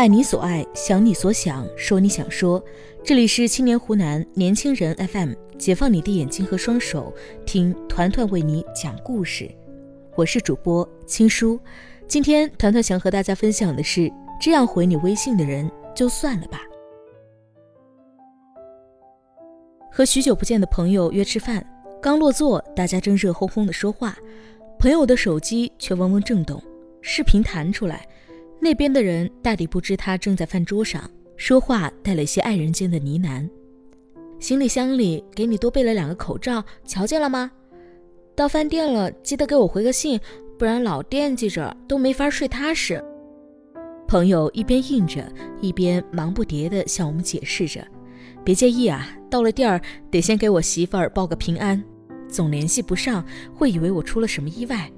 爱你所爱，想你所想，说你想说。这里是青年湖南年轻人 FM，解放你的眼睛和双手，听团团为你讲故事。我是主播青叔。今天团团想和大家分享的是：这样回你微信的人，就算了吧。和许久不见的朋友约吃饭，刚落座，大家正热烘烘的说话，朋友的手机却嗡嗡震动，视频弹出来。那边的人大抵不知他正在饭桌上说话，带了一些爱人间的呢喃。行李箱里给你多备了两个口罩，瞧见了吗？到饭店了，记得给我回个信，不然老惦记着都没法睡踏实。朋友一边应着，一边忙不迭地向我们解释着：“别介意啊，到了地儿得先给我媳妇儿报个平安，总联系不上，会以为我出了什么意外。”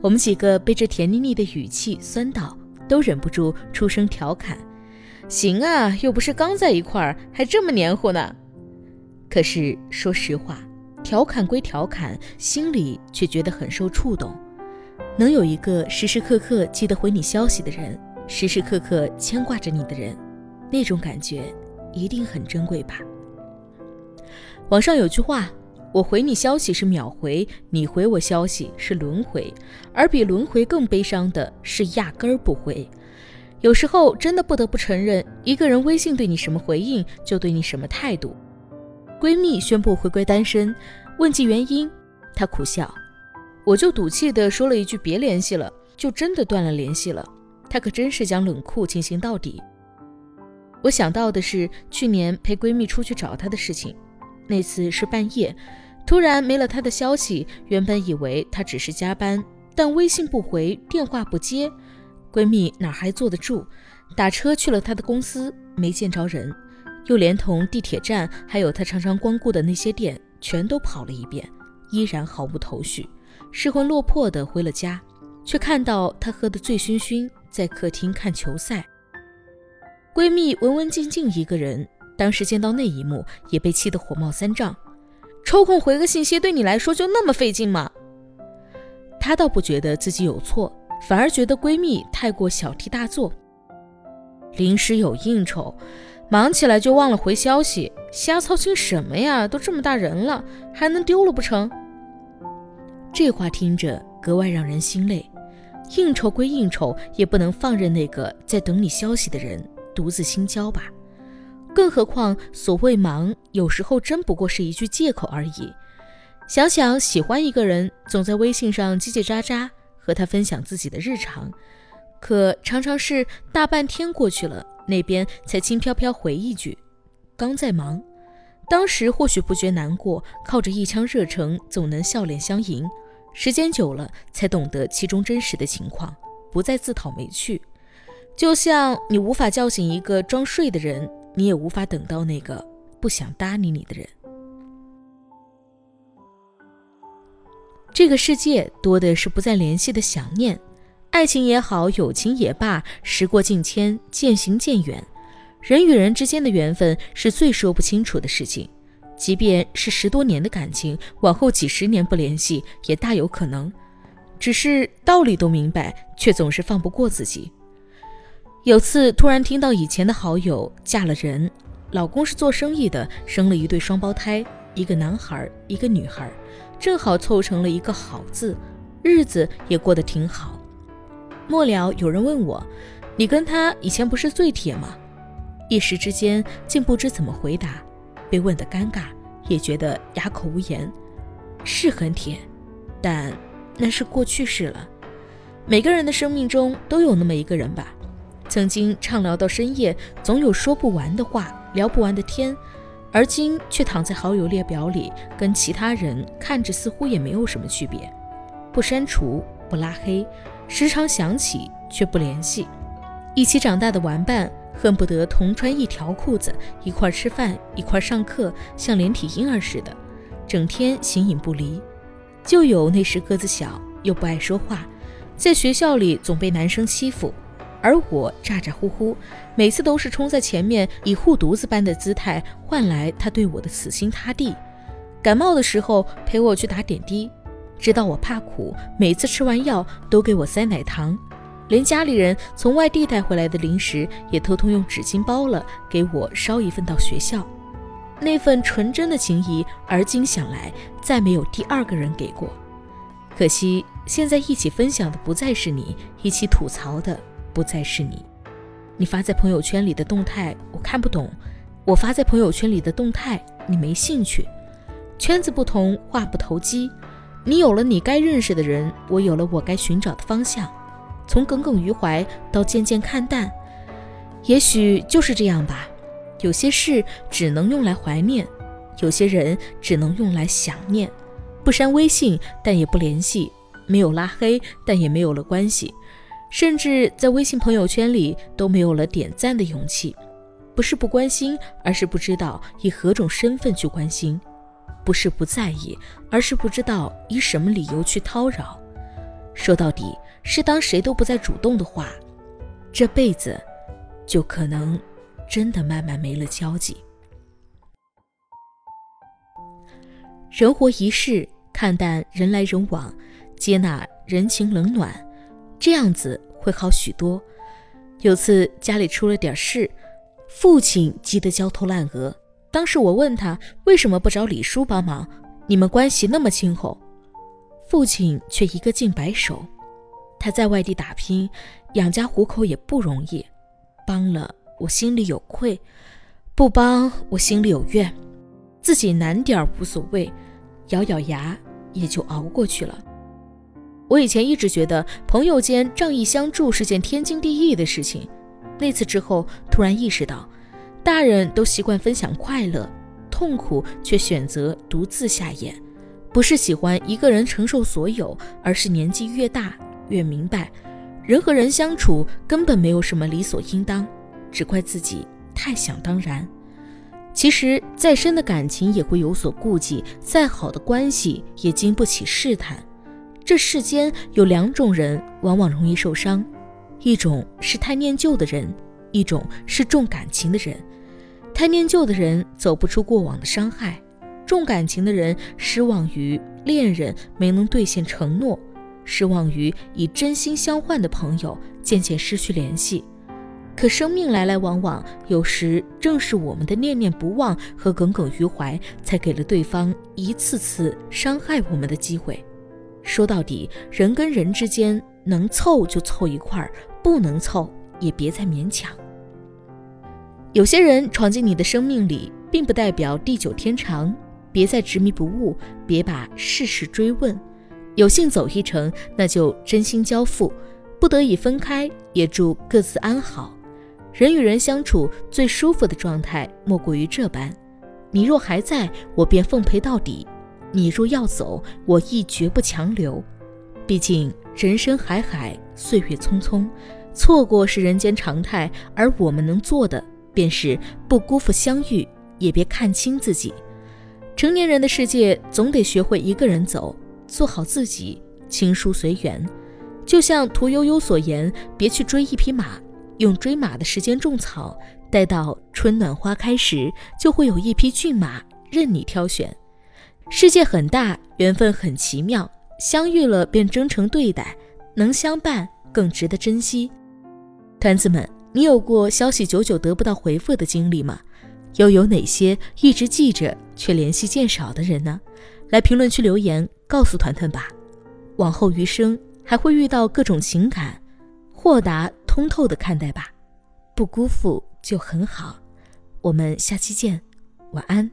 我们几个被这甜腻腻的语气酸到，都忍不住出声调侃：“行啊，又不是刚在一块儿，还这么黏糊呢。”可是说实话，调侃归调侃，心里却觉得很受触动。能有一个时时刻刻记得回你消息的人，时时刻刻牵挂着你的人，那种感觉一定很珍贵吧？网上有句话。我回你消息是秒回，你回我消息是轮回，而比轮回更悲伤的是压根儿不回。有时候真的不得不承认，一个人微信对你什么回应，就对你什么态度。闺蜜宣布回归单身，问及原因，她苦笑：“我就赌气的说了一句别联系了，就真的断了联系了。”她可真是将冷酷进行到底。我想到的是去年陪闺蜜出去找她的事情，那次是半夜。突然没了他的消息，原本以为他只是加班，但微信不回，电话不接，闺蜜哪还坐得住？打车去了他的公司，没见着人，又连同地铁站，还有他常常光顾的那些店，全都跑了一遍，依然毫无头绪。失魂落魄的回了家，却看到他喝得醉醺醺，在客厅看球赛。闺蜜文文静静一个人，当时见到那一幕，也被气得火冒三丈。抽空回个信息对你来说就那么费劲吗？她倒不觉得自己有错，反而觉得闺蜜太过小题大做。临时有应酬，忙起来就忘了回消息，瞎操心什么呀？都这么大人了，还能丢了不成？这话听着格外让人心累。应酬归应酬，也不能放任那个在等你消息的人独自心焦吧。更何况，所谓忙，有时候真不过是一句借口而已。想想喜欢一个人，总在微信上叽叽喳喳和他分享自己的日常，可常常是大半天过去了，那边才轻飘飘回一句“刚在忙”。当时或许不觉难过，靠着一腔热诚，总能笑脸相迎。时间久了，才懂得其中真实的情况，不再自讨没趣。就像你无法叫醒一个装睡的人。你也无法等到那个不想搭理你的人。这个世界多的是不再联系的想念，爱情也好，友情也罢，时过境迁，渐行渐远。人与人之间的缘分是最说不清楚的事情，即便是十多年的感情，往后几十年不联系也大有可能。只是道理都明白，却总是放不过自己。有次突然听到以前的好友嫁了人，老公是做生意的，生了一对双胞胎，一个男孩，一个女孩，正好凑成了一个好字，日子也过得挺好。末了有人问我：“你跟他以前不是最铁吗？”一时之间竟不知怎么回答，被问得尴尬，也觉得哑口无言。是很铁，但那是过去式了。每个人的生命中都有那么一个人吧。曾经畅聊到深夜，总有说不完的话，聊不完的天，而今却躺在好友列表里，跟其他人看着似乎也没有什么区别，不删除，不拉黑，时常想起却不联系。一起长大的玩伴，恨不得同穿一条裤子，一块吃饭，一块上课，像连体婴儿似的，整天形影不离。就有那时个子小又不爱说话，在学校里总被男生欺负。而我咋咋呼呼，每次都是冲在前面，以护犊子般的姿态换来他对我的死心塌地。感冒的时候陪我去打点滴，知道我怕苦，每次吃完药都给我塞奶糖。连家里人从外地带回来的零食也偷偷用纸巾包了，给我捎一份到学校。那份纯真的情谊，而今想来，再没有第二个人给过。可惜现在一起分享的不再是你，一起吐槽的不再是你。你发在朋友圈里的动态我看不懂，我发在朋友圈里的动态你没兴趣。圈子不同，话不投机。你有了你该认识的人，我有了我该寻找的方向。从耿耿于怀到渐渐看淡，也许就是这样吧。有些事只能用来怀念，有些人只能用来想念。不删微信，但也不联系；没有拉黑，但也没有了关系。甚至在微信朋友圈里都没有了点赞的勇气。不是不关心，而是不知道以何种身份去关心；不是不在意，而是不知道以什么理由去叨扰。说到底，是当谁都不再主动的话，这辈子就可能。真的慢慢没了交集。人活一世，看淡人来人往，接纳人情冷暖，这样子会好许多。有次家里出了点事，父亲急得焦头烂额。当时我问他为什么不找李叔帮忙，你们关系那么亲厚，父亲却一个劲摆手。他在外地打拼，养家糊口也不容易，帮了。我心里有愧，不帮我心里有怨，自己难点无所谓，咬咬牙也就熬过去了。我以前一直觉得朋友间仗义相助是件天经地义的事情，那次之后突然意识到，大人都习惯分享快乐，痛苦却选择独自下咽，不是喜欢一个人承受所有，而是年纪越大越明白，人和人相处根本没有什么理所应当。只怪自己太想当然，其实再深的感情也会有所顾忌，再好的关系也经不起试探。这世间有两种人，往往容易受伤，一种是太念旧的人，一种是重感情的人。太念旧的人走不出过往的伤害，重感情的人失望于恋人没能兑现承诺，失望于以真心相换的朋友渐渐失去联系。可生命来来往往，有时正是我们的念念不忘和耿耿于怀，才给了对方一次次伤害我们的机会。说到底，人跟人之间能凑就凑一块儿，不能凑也别再勉强。有些人闯进你的生命里，并不代表地久天长，别再执迷不悟，别把事事追问。有幸走一程，那就真心交付；不得已分开，也祝各自安好。人与人相处最舒服的状态，莫过于这般：你若还在，我便奉陪到底；你若要走，我亦绝不强留。毕竟人生海海，岁月匆匆，错过是人间常态。而我们能做的，便是不辜负相遇，也别看清自己。成年人的世界，总得学会一个人走，做好自己，情疏随缘。就像屠呦呦所言：“别去追一匹马。”用追马的时间种草，待到春暖花开时，就会有一匹骏马任你挑选。世界很大，缘分很奇妙，相遇了便真诚对待，能相伴更值得珍惜。团子们，你有过消息久久得不到回复的经历吗？又有哪些一直记着却联系渐少的人呢？来评论区留言告诉团团吧。往后余生还会遇到各种情感，豁达。通透的看待吧，不辜负就很好。我们下期见，晚安。